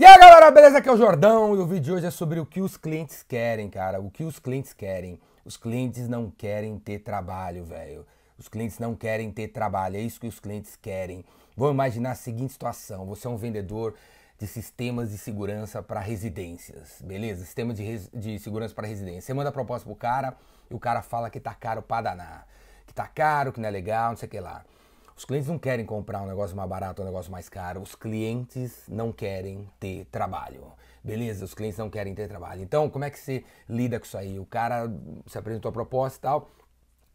E aí galera, beleza? Aqui é o Jordão e o vídeo de hoje é sobre o que os clientes querem, cara. O que os clientes querem. Os clientes não querem ter trabalho, velho. Os clientes não querem ter trabalho, é isso que os clientes querem. Vamos imaginar a seguinte situação: você é um vendedor de sistemas de segurança para residências, beleza? Sistema de, res... de segurança para residência. Você manda a proposta pro cara e o cara fala que tá caro pra danar. Que tá caro, que não é legal, não sei o que lá. Os clientes não querem comprar um negócio mais barato, um negócio mais caro. Os clientes não querem ter trabalho. Beleza? Os clientes não querem ter trabalho. Então, como é que você lida com isso aí? O cara, você apresentou a proposta e tal,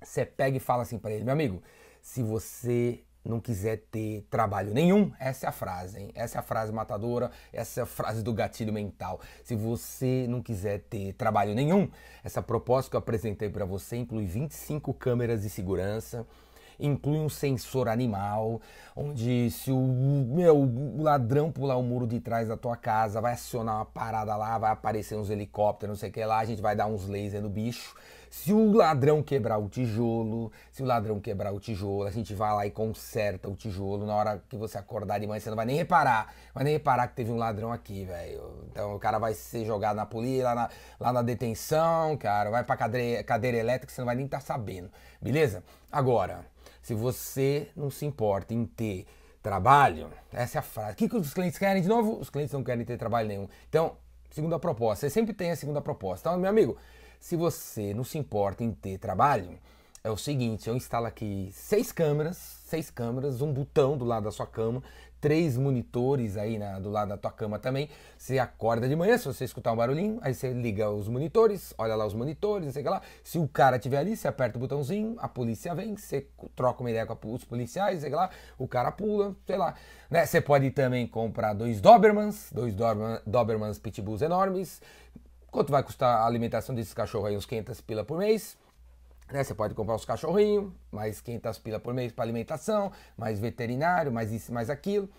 você pega e fala assim para ele, meu amigo, se você não quiser ter trabalho nenhum, essa é a frase, hein? Essa é a frase matadora, essa é a frase do gatilho mental. Se você não quiser ter trabalho nenhum, essa proposta que eu apresentei para você inclui 25 câmeras de segurança, inclui um sensor animal, onde se o meu ladrão pular o muro de trás da tua casa, vai acionar uma parada lá, vai aparecer uns helicópteros, não sei o que lá, a gente vai dar uns lasers no bicho. Se o ladrão quebrar o tijolo, se o ladrão quebrar o tijolo, a gente vai lá e conserta o tijolo. Na hora que você acordar de manhã, você não vai nem reparar. Vai nem reparar que teve um ladrão aqui, velho. Então o cara vai ser jogado na polícia, lá na, lá na detenção, cara. Vai pra cadeira, cadeira elétrica, você não vai nem estar tá sabendo. Beleza? Agora, se você não se importa em ter trabalho, essa é a frase. O que, que os clientes querem de novo? Os clientes não querem ter trabalho nenhum. Então, segunda proposta. Você sempre tem a segunda proposta. Então, meu amigo, se você não se importa em ter trabalho, é o seguinte, eu instalo aqui seis câmeras, seis câmeras, um botão do lado da sua cama, três monitores aí na, do lado da tua cama também. Você acorda de manhã, se você escutar um barulhinho, aí você liga os monitores, olha lá os monitores, não sei o que lá. Se o cara estiver ali, você aperta o botãozinho, a polícia vem, você troca uma ideia com os policiais, sei lá, o cara pula, sei lá. Né? Você pode também comprar dois Dobermans, dois Dobermans Pitbulls enormes. Quanto vai custar a alimentação desses cachorros aí? Uns 500 pila por mês. Né? Você pode comprar os cachorrinhos, mais 500 pila por mês para alimentação, mais veterinário, mais isso, mais aquilo.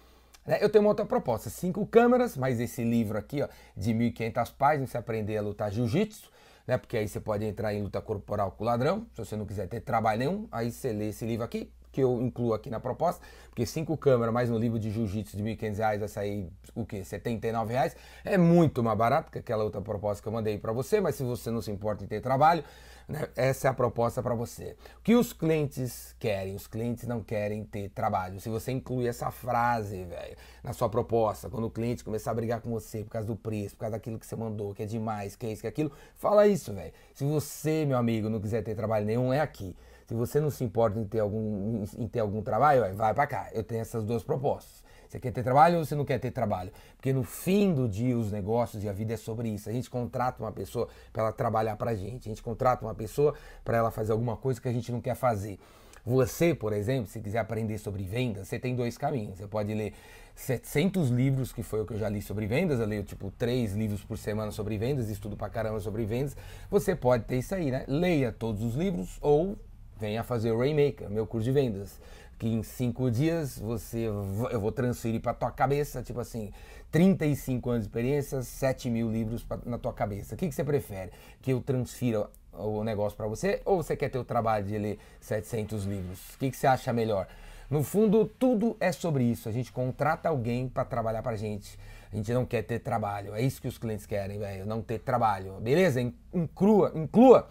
Né? Eu tenho uma outra proposta, cinco câmeras, mais esse livro aqui, ó, de 1.500 páginas, você aprender a lutar jiu-jitsu, né? Porque aí você pode entrar em luta corporal com o ladrão, se você não quiser ter trabalho nenhum, aí você lê esse livro aqui, que eu incluo aqui na proposta, porque cinco câmeras mais um livro de jiu-jitsu de R$ 1.500 vai sair o quê? 79 reais. É muito mais barato que aquela outra proposta que eu mandei para você, mas se você não se importa em ter trabalho, né, essa é a proposta para você. O que os clientes querem? Os clientes não querem ter trabalho. Se você incluir essa frase, velho, na sua proposta, quando o cliente começar a brigar com você por causa do preço, por causa daquilo que você mandou, que é demais, que é isso, que é aquilo, fala isso, velho. Se você, meu amigo, não quiser ter trabalho nenhum, é aqui. Se você não se importa em ter algum, em ter algum trabalho, vai para cá. Eu tenho essas duas propostas. Você quer ter trabalho ou você não quer ter trabalho? Porque no fim do dia, os negócios e a vida é sobre isso. A gente contrata uma pessoa para ela trabalhar para a gente. A gente contrata uma pessoa para ela fazer alguma coisa que a gente não quer fazer. Você, por exemplo, se quiser aprender sobre vendas, você tem dois caminhos. Você pode ler 700 livros, que foi o que eu já li sobre vendas. Eu leio tipo três livros por semana sobre vendas, estudo pra caramba sobre vendas. Você pode ter isso aí, né? Leia todos os livros ou venha fazer o Rainmaker, meu curso de vendas. Que em cinco dias você eu vou transferir para tua cabeça, tipo assim, 35 anos de experiência, 7 mil livros pra, na tua cabeça. O que, que você prefere? Que eu transfira o negócio para você ou você quer ter o trabalho de ler 700 livros? O que, que você acha melhor? No fundo, tudo é sobre isso. A gente contrata alguém para trabalhar para gente. A gente não quer ter trabalho. É isso que os clientes querem, velho. Não ter trabalho. Beleza? Inclua, inclua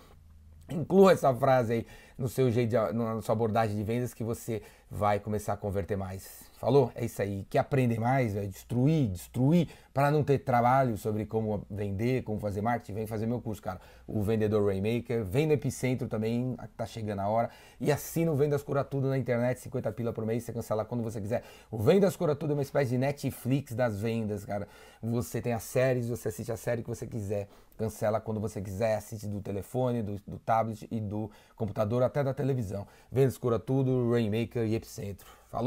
Inclua essa frase aí no seu jeito, de, na sua abordagem de vendas que você vai começar a converter mais. Falou? É isso aí. Quer aprender mais? Véio? Destruir, destruir, para não ter trabalho sobre como vender, como fazer marketing? Vem fazer meu curso, cara. O Vendedor Rainmaker. Vem no Epicentro também, tá chegando a hora. E assina o Vendas Cura Tudo na internet, 50 pila por mês, você cancela quando você quiser. O Vendas Cura Tudo é uma espécie de Netflix das vendas, cara. Você tem as séries, você assiste a série que você quiser. Cancela quando você quiser, assiste do telefone, do, do tablet e do computador, até da televisão. Vendas Cura Tudo, Rainmaker e Epicentro. Falou!